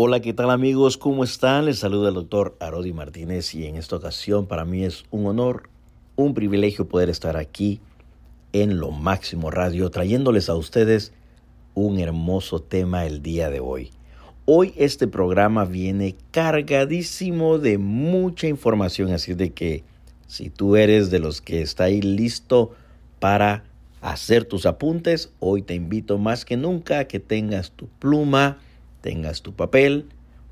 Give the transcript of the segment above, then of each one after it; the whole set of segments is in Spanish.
Hola, ¿qué tal amigos? ¿Cómo están? Les saluda el doctor Arodi Martínez y en esta ocasión para mí es un honor, un privilegio poder estar aquí en Lo Máximo Radio trayéndoles a ustedes un hermoso tema el día de hoy. Hoy este programa viene cargadísimo de mucha información, así de que si tú eres de los que está ahí listo para hacer tus apuntes, hoy te invito más que nunca a que tengas tu pluma, tengas tu papel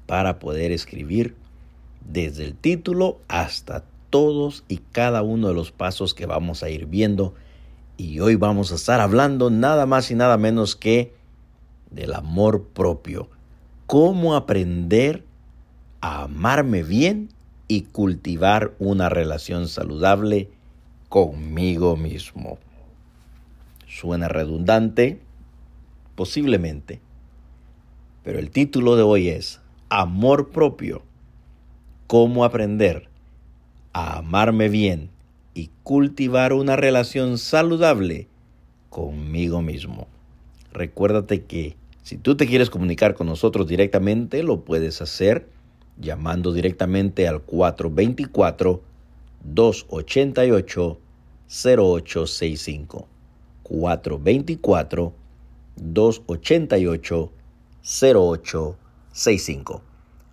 para poder escribir desde el título hasta todos y cada uno de los pasos que vamos a ir viendo. Y hoy vamos a estar hablando nada más y nada menos que del amor propio. Cómo aprender a amarme bien y cultivar una relación saludable conmigo mismo. Suena redundante, posiblemente, pero el título de hoy es Amor propio. Cómo aprender a amarme bien y cultivar una relación saludable conmigo mismo. Recuérdate que si tú te quieres comunicar con nosotros directamente, lo puedes hacer llamando directamente al 424-288-0865. 424-288-0865. 0865.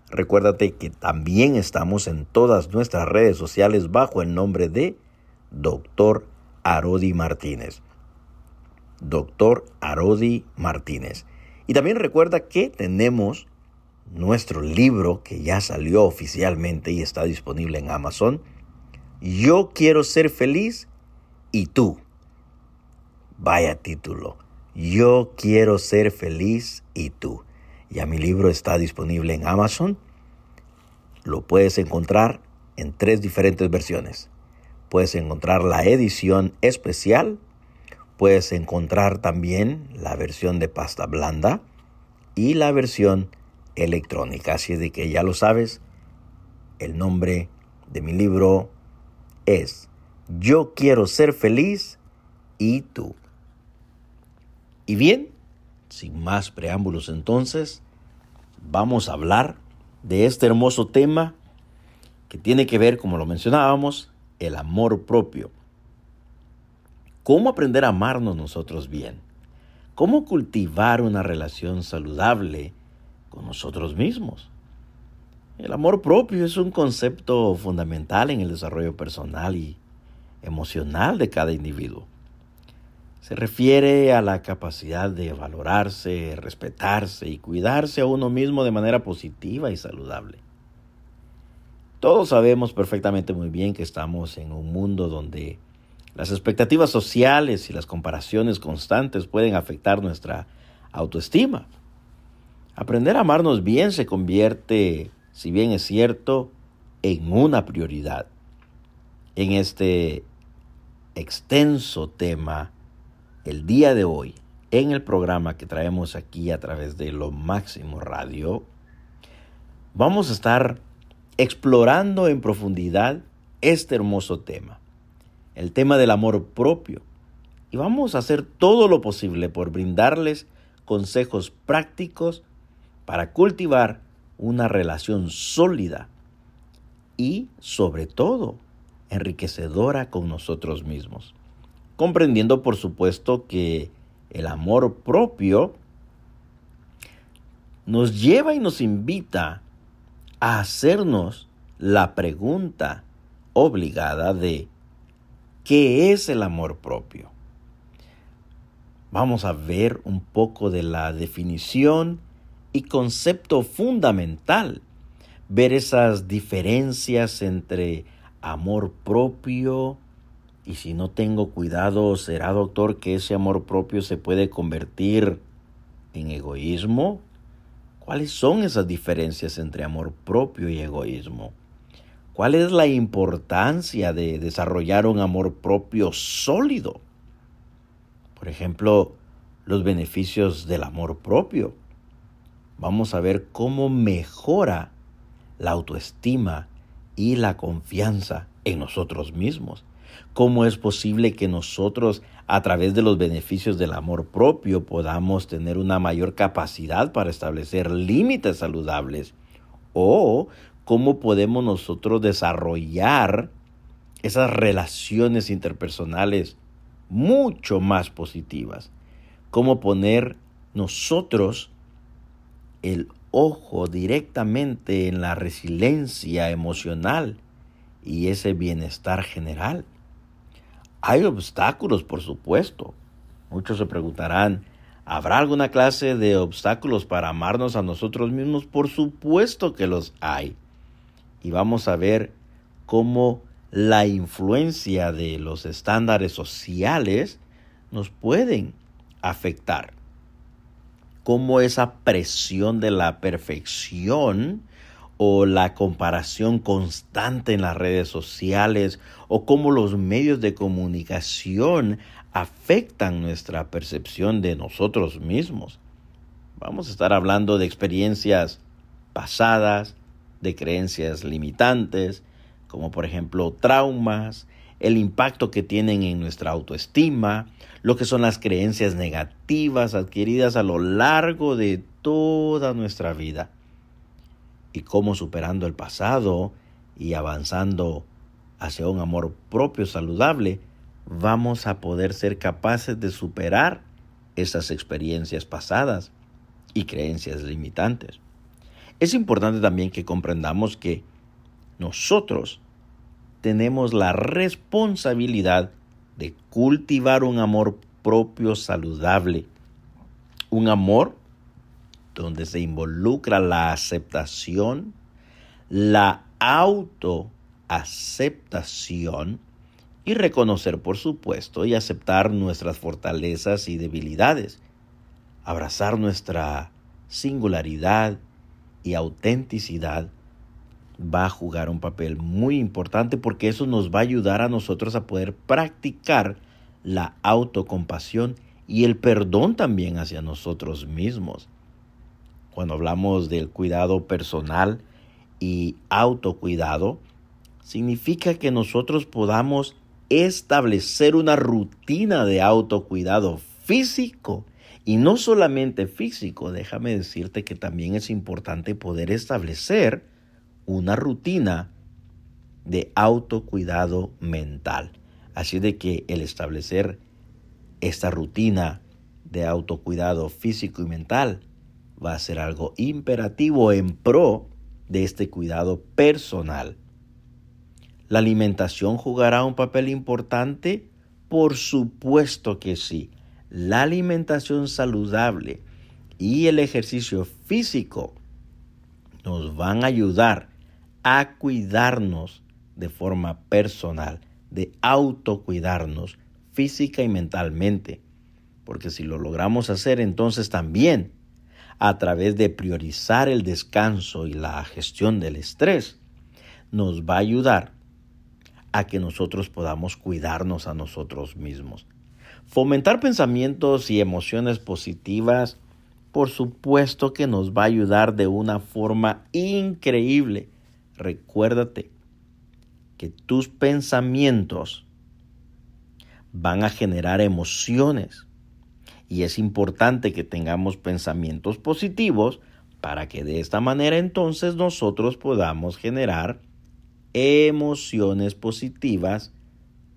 Recuérdate que también estamos en todas nuestras redes sociales bajo el nombre de Dr. Arodi Martínez. Dr. Arodi Martínez. Y también recuerda que tenemos nuestro libro que ya salió oficialmente y está disponible en Amazon. Yo quiero ser feliz y tú. Vaya título. Yo quiero ser feliz y tú. Ya mi libro está disponible en Amazon. Lo puedes encontrar en tres diferentes versiones. Puedes encontrar la edición especial. Puedes encontrar también la versión de pasta blanda y la versión electrónica. Así de que ya lo sabes, el nombre de mi libro es Yo quiero ser feliz y tú. Y bien, sin más preámbulos entonces, vamos a hablar de este hermoso tema que tiene que ver, como lo mencionábamos, el amor propio. ¿Cómo aprender a amarnos nosotros bien? ¿Cómo cultivar una relación saludable con nosotros mismos? El amor propio es un concepto fundamental en el desarrollo personal y emocional de cada individuo. Se refiere a la capacidad de valorarse, respetarse y cuidarse a uno mismo de manera positiva y saludable. Todos sabemos perfectamente muy bien que estamos en un mundo donde las expectativas sociales y las comparaciones constantes pueden afectar nuestra autoestima. Aprender a amarnos bien se convierte, si bien es cierto, en una prioridad. En este extenso tema, el día de hoy, en el programa que traemos aquí a través de Lo Máximo Radio, vamos a estar explorando en profundidad este hermoso tema, el tema del amor propio. Y vamos a hacer todo lo posible por brindarles consejos prácticos para cultivar una relación sólida y, sobre todo, enriquecedora con nosotros mismos comprendiendo por supuesto que el amor propio nos lleva y nos invita a hacernos la pregunta obligada de ¿qué es el amor propio? Vamos a ver un poco de la definición y concepto fundamental, ver esas diferencias entre amor propio, y si no tengo cuidado, ¿será doctor que ese amor propio se puede convertir en egoísmo? ¿Cuáles son esas diferencias entre amor propio y egoísmo? ¿Cuál es la importancia de desarrollar un amor propio sólido? Por ejemplo, los beneficios del amor propio. Vamos a ver cómo mejora la autoestima y la confianza en nosotros mismos ¿Cómo es posible que nosotros, a través de los beneficios del amor propio, podamos tener una mayor capacidad para establecer límites saludables? ¿O cómo podemos nosotros desarrollar esas relaciones interpersonales mucho más positivas? ¿Cómo poner nosotros el ojo directamente en la resiliencia emocional y ese bienestar general. Hay obstáculos, por supuesto. Muchos se preguntarán, ¿habrá alguna clase de obstáculos para amarnos a nosotros mismos? Por supuesto que los hay. Y vamos a ver cómo la influencia de los estándares sociales nos pueden afectar cómo esa presión de la perfección o la comparación constante en las redes sociales o cómo los medios de comunicación afectan nuestra percepción de nosotros mismos. Vamos a estar hablando de experiencias pasadas, de creencias limitantes, como por ejemplo traumas, el impacto que tienen en nuestra autoestima, lo que son las creencias negativas adquiridas a lo largo de toda nuestra vida y cómo superando el pasado y avanzando hacia un amor propio saludable, vamos a poder ser capaces de superar esas experiencias pasadas y creencias limitantes. Es importante también que comprendamos que nosotros tenemos la responsabilidad de cultivar un amor propio saludable. Un amor donde se involucra la aceptación, la autoaceptación y reconocer, por supuesto, y aceptar nuestras fortalezas y debilidades. Abrazar nuestra singularidad y autenticidad va a jugar un papel muy importante porque eso nos va a ayudar a nosotros a poder practicar la autocompasión y el perdón también hacia nosotros mismos. Cuando hablamos del cuidado personal y autocuidado, significa que nosotros podamos establecer una rutina de autocuidado físico y no solamente físico, déjame decirte que también es importante poder establecer una rutina de autocuidado mental. Así de que el establecer esta rutina de autocuidado físico y mental va a ser algo imperativo en pro de este cuidado personal. ¿La alimentación jugará un papel importante? Por supuesto que sí. La alimentación saludable y el ejercicio físico nos van a ayudar a cuidarnos de forma personal, de autocuidarnos física y mentalmente. Porque si lo logramos hacer, entonces también a través de priorizar el descanso y la gestión del estrés, nos va a ayudar a que nosotros podamos cuidarnos a nosotros mismos. Fomentar pensamientos y emociones positivas, por supuesto que nos va a ayudar de una forma increíble recuérdate que tus pensamientos van a generar emociones y es importante que tengamos pensamientos positivos para que de esta manera entonces nosotros podamos generar emociones positivas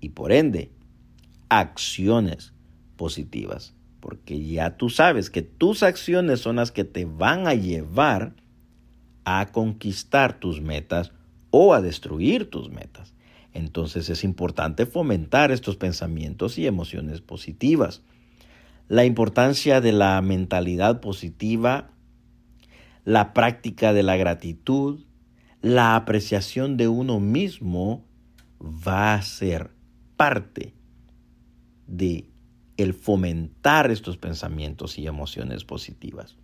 y por ende acciones positivas. Porque ya tú sabes que tus acciones son las que te van a llevar a conquistar tus metas o a destruir tus metas. Entonces es importante fomentar estos pensamientos y emociones positivas. La importancia de la mentalidad positiva, la práctica de la gratitud, la apreciación de uno mismo va a ser parte de el fomentar estos pensamientos y emociones positivas.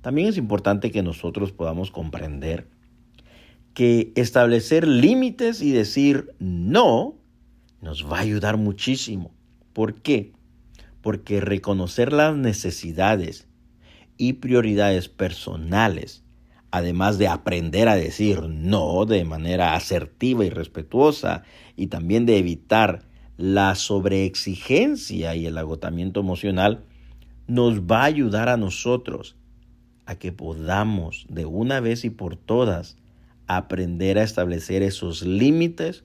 También es importante que nosotros podamos comprender que establecer límites y decir no nos va a ayudar muchísimo. ¿Por qué? Porque reconocer las necesidades y prioridades personales además de aprender a decir no de manera asertiva y respetuosa, y también de evitar la sobreexigencia y el agotamiento emocional, nos va a ayudar a nosotros a que podamos de una vez y por todas aprender a establecer esos límites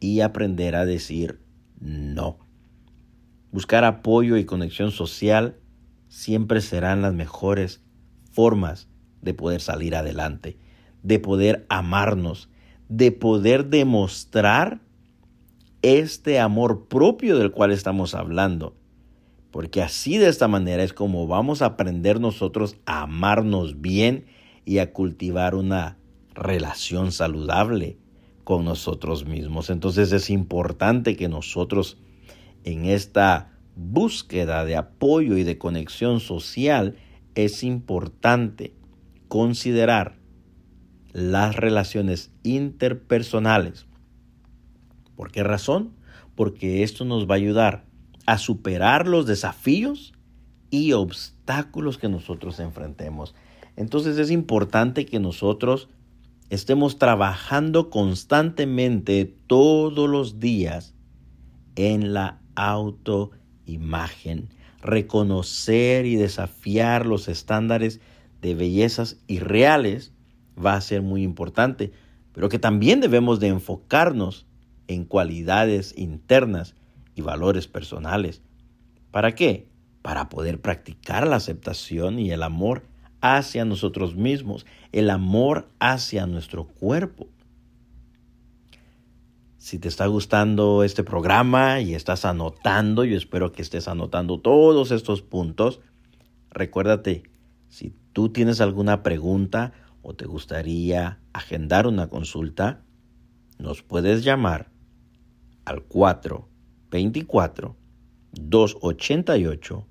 y aprender a decir no. Buscar apoyo y conexión social siempre serán las mejores formas de poder salir adelante, de poder amarnos, de poder demostrar este amor propio del cual estamos hablando. Porque así de esta manera es como vamos a aprender nosotros a amarnos bien y a cultivar una relación saludable con nosotros mismos. Entonces es importante que nosotros en esta búsqueda de apoyo y de conexión social es importante considerar las relaciones interpersonales. ¿Por qué razón? Porque esto nos va a ayudar a superar los desafíos y obstáculos que nosotros enfrentemos. Entonces es importante que nosotros estemos trabajando constantemente todos los días en la autoimagen, reconocer y desafiar los estándares de bellezas irreales va a ser muy importante, pero que también debemos de enfocarnos en cualidades internas y valores personales. ¿Para qué? Para poder practicar la aceptación y el amor hacia nosotros mismos, el amor hacia nuestro cuerpo. Si te está gustando este programa y estás anotando, yo espero que estés anotando todos estos puntos. Recuérdate, si tú tienes alguna pregunta o te gustaría agendar una consulta, nos puedes llamar al 424 288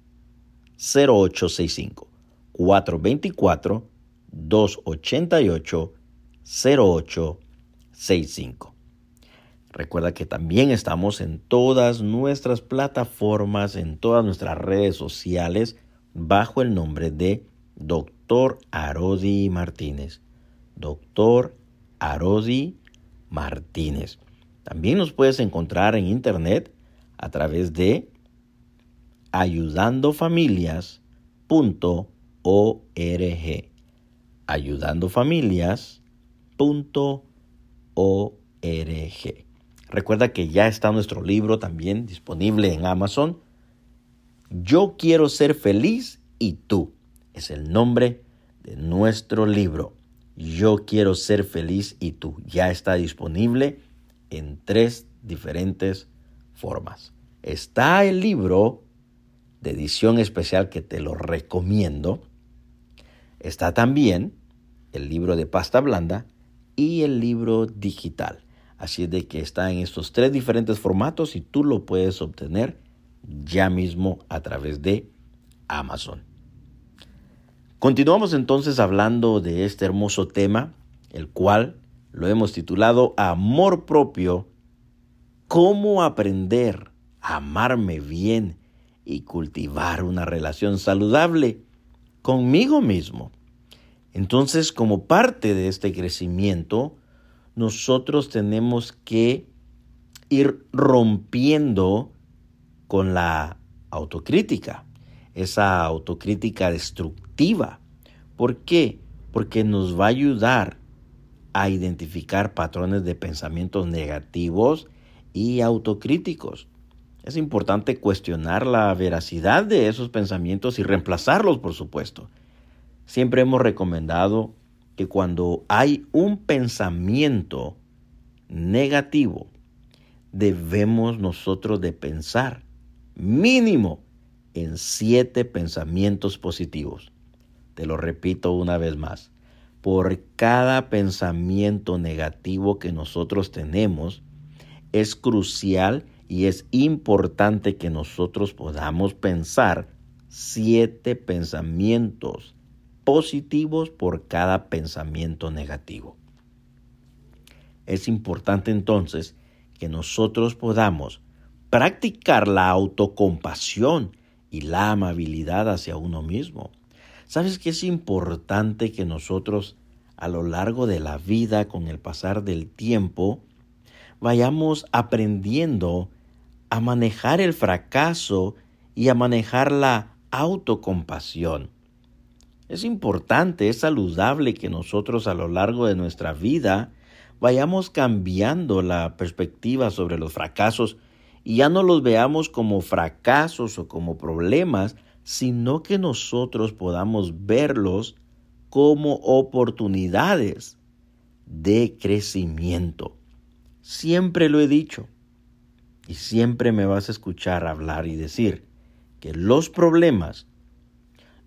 0865 424 288 0865 Recuerda que también estamos en todas nuestras plataformas, en todas nuestras redes sociales, bajo el nombre de Doctor Arodi Martínez. Doctor Arodi Martínez. También nos puedes encontrar en internet a través de ayudandofamilias.org. Ayudandofamilias.org. Recuerda que ya está nuestro libro también disponible en Amazon. Yo quiero ser feliz y tú. Es el nombre de nuestro libro. Yo quiero ser feliz y tú. Ya está disponible en tres diferentes formas. Está el libro de edición especial que te lo recomiendo. Está también el libro de pasta blanda y el libro digital. Así de que está en estos tres diferentes formatos y tú lo puedes obtener ya mismo a través de Amazon. Continuamos entonces hablando de este hermoso tema, el cual lo hemos titulado Amor propio, cómo aprender a amarme bien y cultivar una relación saludable conmigo mismo. Entonces, como parte de este crecimiento, nosotros tenemos que ir rompiendo con la autocrítica, esa autocrítica destructiva. ¿Por qué? Porque nos va a ayudar a identificar patrones de pensamientos negativos y autocríticos. Es importante cuestionar la veracidad de esos pensamientos y reemplazarlos, por supuesto. Siempre hemos recomendado que cuando hay un pensamiento negativo, debemos nosotros de pensar mínimo en siete pensamientos positivos. Te lo repito una vez más. Por cada pensamiento negativo que nosotros tenemos, es crucial y es importante que nosotros podamos pensar siete pensamientos positivos por cada pensamiento negativo. Es importante entonces que nosotros podamos practicar la autocompasión y la amabilidad hacia uno mismo. ¿Sabes que es importante que nosotros a lo largo de la vida, con el pasar del tiempo, vayamos aprendiendo a manejar el fracaso y a manejar la autocompasión. Es importante, es saludable que nosotros a lo largo de nuestra vida vayamos cambiando la perspectiva sobre los fracasos y ya no los veamos como fracasos o como problemas, sino que nosotros podamos verlos como oportunidades de crecimiento. Siempre lo he dicho y siempre me vas a escuchar hablar y decir que los problemas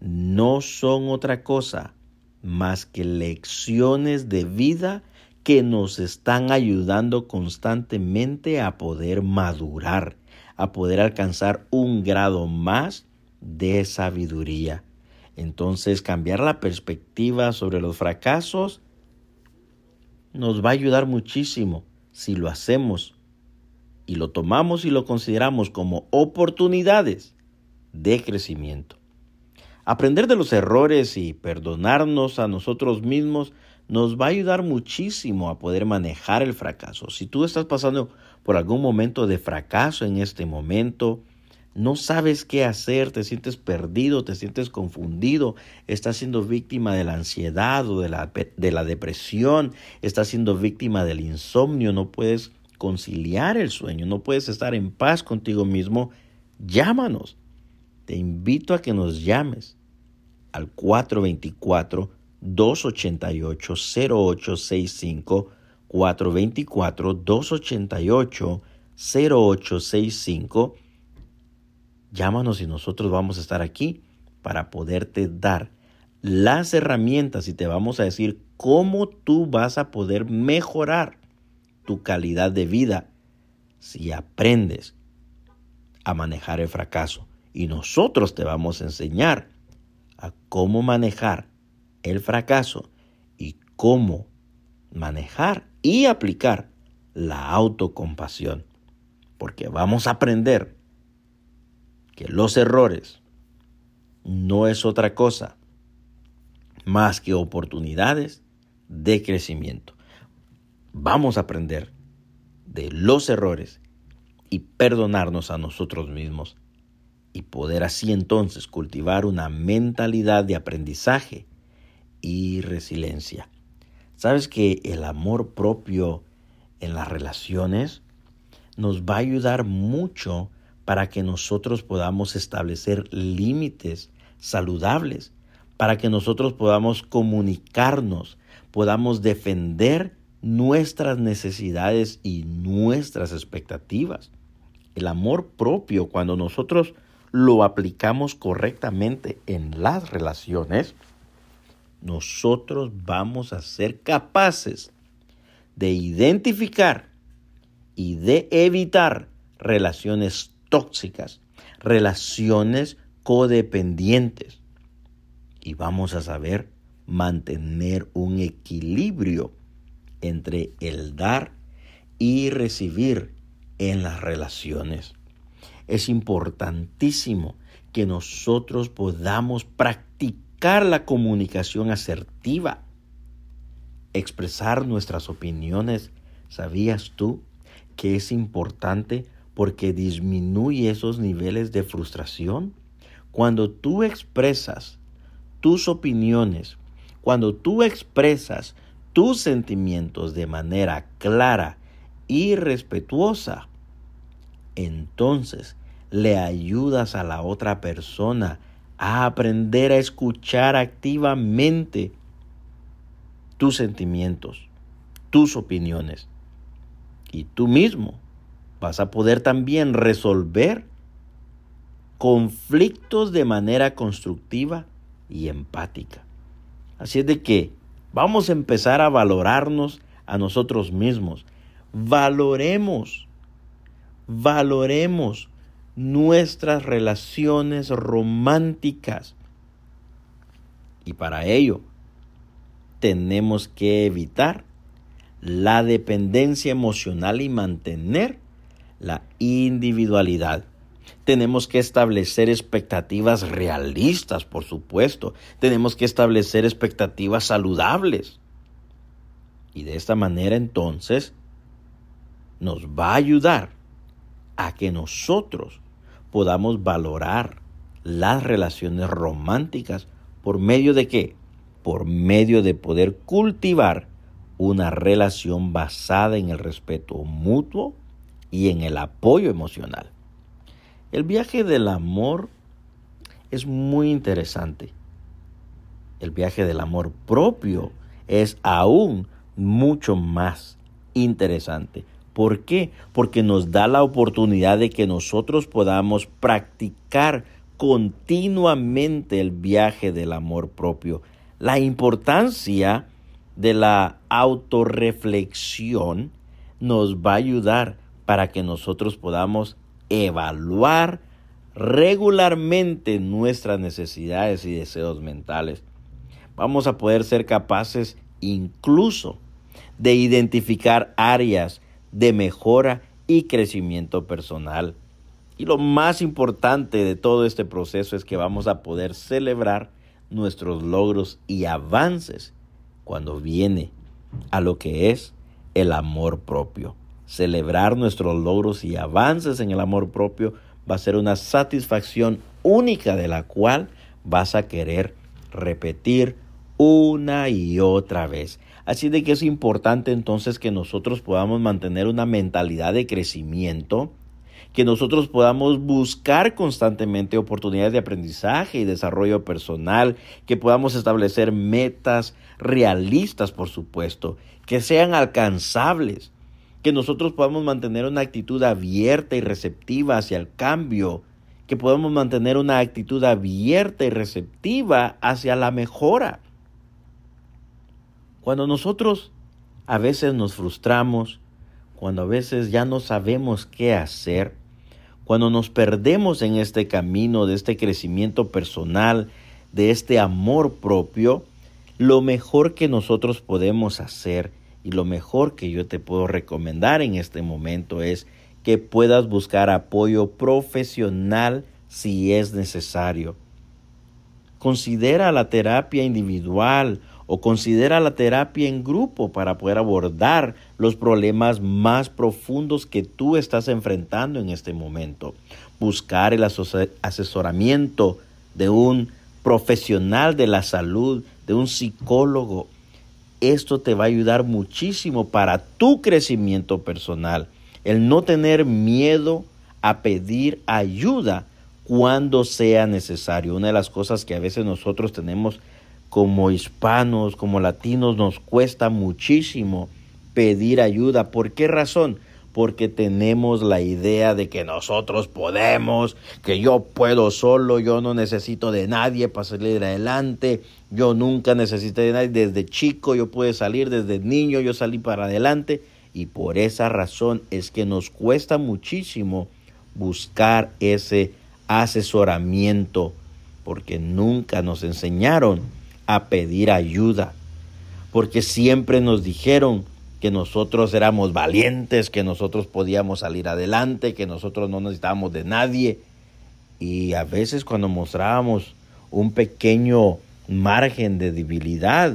no son otra cosa más que lecciones de vida que nos están ayudando constantemente a poder madurar, a poder alcanzar un grado más de sabiduría. Entonces cambiar la perspectiva sobre los fracasos nos va a ayudar muchísimo si lo hacemos y lo tomamos y lo consideramos como oportunidades de crecimiento. Aprender de los errores y perdonarnos a nosotros mismos nos va a ayudar muchísimo a poder manejar el fracaso. Si tú estás pasando por algún momento de fracaso en este momento, no sabes qué hacer, te sientes perdido, te sientes confundido, estás siendo víctima de la ansiedad o de la, de la depresión, estás siendo víctima del insomnio, no puedes conciliar el sueño, no puedes estar en paz contigo mismo, llámanos. Te invito a que nos llames al 424-288-0865, 424-288-0865 Llámanos y nosotros vamos a estar aquí para poderte dar las herramientas y te vamos a decir cómo tú vas a poder mejorar tu calidad de vida si aprendes a manejar el fracaso. Y nosotros te vamos a enseñar a cómo manejar el fracaso y cómo manejar y aplicar la autocompasión. Porque vamos a aprender que los errores no es otra cosa más que oportunidades de crecimiento. Vamos a aprender de los errores y perdonarnos a nosotros mismos y poder así entonces cultivar una mentalidad de aprendizaje y resiliencia. Sabes que el amor propio en las relaciones nos va a ayudar mucho para que nosotros podamos establecer límites saludables, para que nosotros podamos comunicarnos, podamos defender nuestras necesidades y nuestras expectativas. El amor propio, cuando nosotros lo aplicamos correctamente en las relaciones, nosotros vamos a ser capaces de identificar y de evitar relaciones tóxicas, relaciones codependientes. Y vamos a saber mantener un equilibrio entre el dar y recibir en las relaciones. Es importantísimo que nosotros podamos practicar la comunicación asertiva, expresar nuestras opiniones. ¿Sabías tú que es importante porque disminuye esos niveles de frustración. Cuando tú expresas tus opiniones, cuando tú expresas tus sentimientos de manera clara y respetuosa, entonces le ayudas a la otra persona a aprender a escuchar activamente tus sentimientos, tus opiniones. Y tú mismo vas a poder también resolver conflictos de manera constructiva y empática. Así es de que vamos a empezar a valorarnos a nosotros mismos. Valoremos, valoremos nuestras relaciones románticas. Y para ello tenemos que evitar la dependencia emocional y mantener la individualidad. Tenemos que establecer expectativas realistas, por supuesto. Tenemos que establecer expectativas saludables. Y de esta manera entonces nos va a ayudar a que nosotros podamos valorar las relaciones románticas por medio de qué? Por medio de poder cultivar una relación basada en el respeto mutuo y en el apoyo emocional. El viaje del amor es muy interesante. El viaje del amor propio es aún mucho más interesante. ¿Por qué? Porque nos da la oportunidad de que nosotros podamos practicar continuamente el viaje del amor propio. La importancia de la autorreflexión nos va a ayudar para que nosotros podamos evaluar regularmente nuestras necesidades y deseos mentales. Vamos a poder ser capaces incluso de identificar áreas de mejora y crecimiento personal. Y lo más importante de todo este proceso es que vamos a poder celebrar nuestros logros y avances cuando viene a lo que es el amor propio. Celebrar nuestros logros y avances en el amor propio va a ser una satisfacción única de la cual vas a querer repetir una y otra vez. Así de que es importante entonces que nosotros podamos mantener una mentalidad de crecimiento, que nosotros podamos buscar constantemente oportunidades de aprendizaje y desarrollo personal, que podamos establecer metas realistas, por supuesto, que sean alcanzables, que nosotros podamos mantener una actitud abierta y receptiva hacia el cambio, que podamos mantener una actitud abierta y receptiva hacia la mejora. Cuando nosotros a veces nos frustramos, cuando a veces ya no sabemos qué hacer, cuando nos perdemos en este camino de este crecimiento personal, de este amor propio, lo mejor que nosotros podemos hacer y lo mejor que yo te puedo recomendar en este momento es que puedas buscar apoyo profesional si es necesario. Considera la terapia individual o considera la terapia en grupo para poder abordar los problemas más profundos que tú estás enfrentando en este momento. Buscar el asesoramiento de un profesional de la salud, de un psicólogo. Esto te va a ayudar muchísimo para tu crecimiento personal. El no tener miedo a pedir ayuda cuando sea necesario. Una de las cosas que a veces nosotros tenemos como hispanos, como latinos, nos cuesta muchísimo pedir ayuda. ¿Por qué razón? Porque tenemos la idea de que nosotros podemos, que yo puedo solo, yo no necesito de nadie para salir adelante, yo nunca necesité de nadie, desde chico yo pude salir, desde niño yo salí para adelante y por esa razón es que nos cuesta muchísimo buscar ese asesoramiento porque nunca nos enseñaron a pedir ayuda, porque siempre nos dijeron que nosotros éramos valientes, que nosotros podíamos salir adelante, que nosotros no necesitábamos de nadie. Y a veces cuando mostrábamos un pequeño margen de debilidad,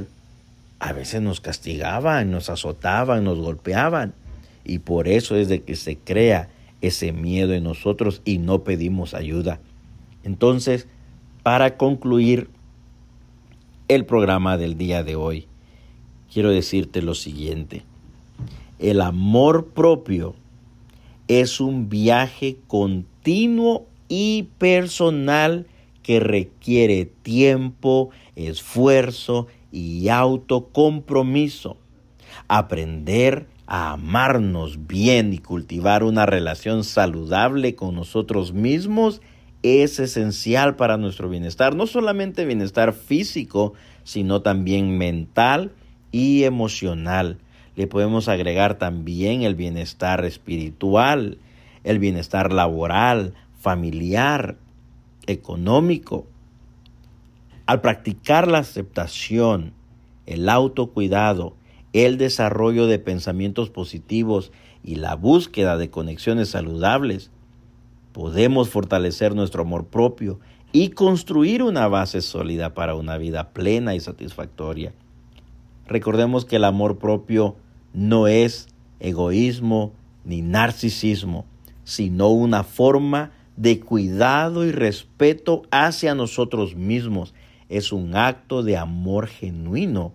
a veces nos castigaban, nos azotaban, nos golpeaban. Y por eso es de que se crea ese miedo en nosotros y no pedimos ayuda. Entonces, para concluir, el programa del día de hoy, quiero decirte lo siguiente. El amor propio es un viaje continuo y personal que requiere tiempo, esfuerzo y autocompromiso. Aprender a amarnos bien y cultivar una relación saludable con nosotros mismos es esencial para nuestro bienestar, no solamente bienestar físico, sino también mental y emocional. Le podemos agregar también el bienestar espiritual, el bienestar laboral, familiar, económico. Al practicar la aceptación, el autocuidado, el desarrollo de pensamientos positivos y la búsqueda de conexiones saludables, podemos fortalecer nuestro amor propio y construir una base sólida para una vida plena y satisfactoria. Recordemos que el amor propio no es egoísmo ni narcisismo, sino una forma de cuidado y respeto hacia nosotros mismos. Es un acto de amor genuino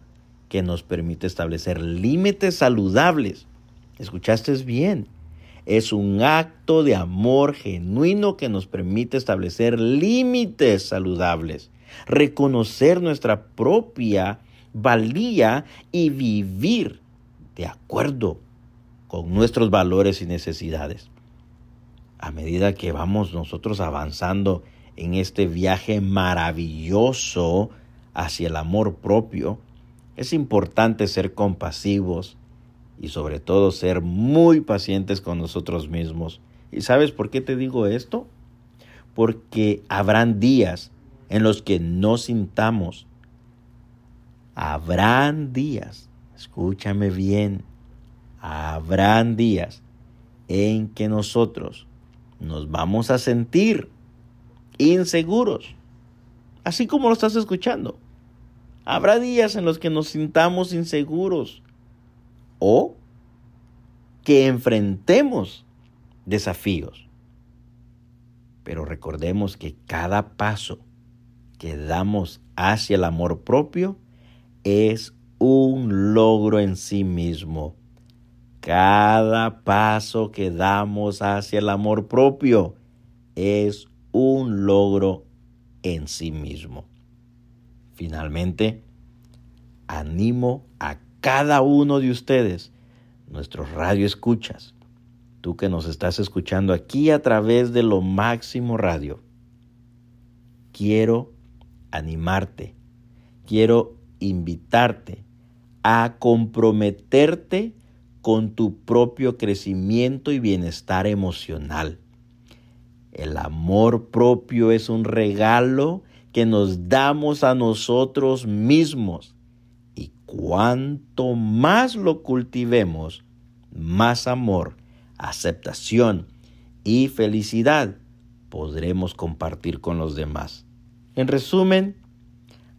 que nos permite establecer límites saludables. ¿Escuchaste bien? Es un acto de amor genuino que nos permite establecer límites saludables, reconocer nuestra propia valía y vivir de acuerdo con nuestros valores y necesidades. A medida que vamos nosotros avanzando en este viaje maravilloso hacia el amor propio, es importante ser compasivos y sobre todo ser muy pacientes con nosotros mismos. ¿Y sabes por qué te digo esto? Porque habrán días en los que no sintamos. Habrán días, escúchame bien, habrán días en que nosotros nos vamos a sentir inseguros, así como lo estás escuchando. Habrá días en los que nos sintamos inseguros o que enfrentemos desafíos. Pero recordemos que cada paso que damos hacia el amor propio es un logro en sí mismo. Cada paso que damos hacia el amor propio es un logro en sí mismo. Finalmente, animo a cada uno de ustedes, nuestros radio escuchas, tú que nos estás escuchando aquí a través de lo máximo radio. Quiero animarte, quiero invitarte a comprometerte con tu propio crecimiento y bienestar emocional. El amor propio es un regalo que nos damos a nosotros mismos. Cuanto más lo cultivemos, más amor, aceptación y felicidad podremos compartir con los demás. En resumen,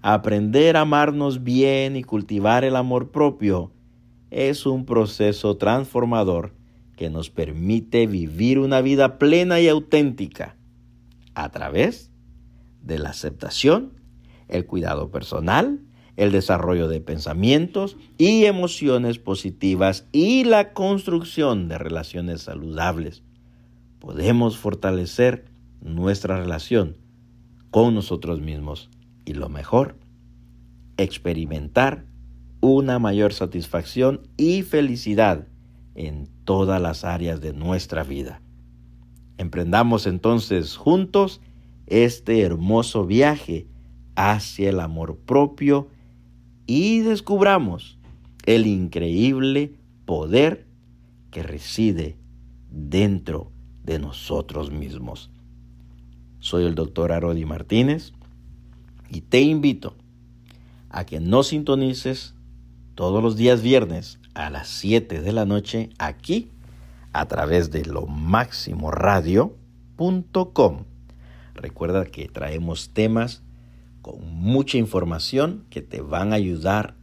aprender a amarnos bien y cultivar el amor propio es un proceso transformador que nos permite vivir una vida plena y auténtica a través de la aceptación, el cuidado personal, el desarrollo de pensamientos y emociones positivas y la construcción de relaciones saludables. Podemos fortalecer nuestra relación con nosotros mismos y lo mejor, experimentar una mayor satisfacción y felicidad en todas las áreas de nuestra vida. Emprendamos entonces juntos este hermoso viaje hacia el amor propio y descubramos el increíble poder que reside dentro de nosotros mismos. Soy el doctor Arodi Martínez y te invito a que nos sintonices todos los días viernes a las 7 de la noche aquí a través de lo máximo radio.com Recuerda que traemos temas con mucha información que te van a ayudar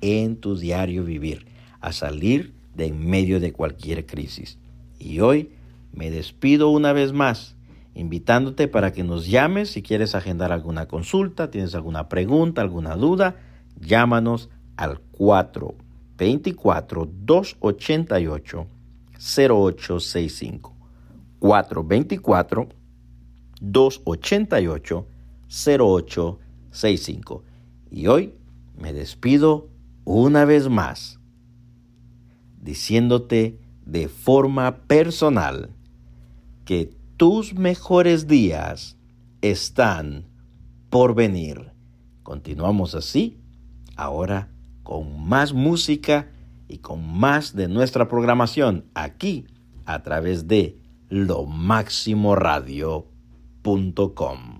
en tu diario vivir, a salir de en medio de cualquier crisis. Y hoy me despido una vez más, invitándote para que nos llames si quieres agendar alguna consulta, tienes alguna pregunta, alguna duda, llámanos al 424 288 0865 424 288-0865. Y hoy me despido una vez más diciéndote de forma personal que tus mejores días están por venir. Continuamos así, ahora con más música y con más de nuestra programación aquí a través de lo máximo radio com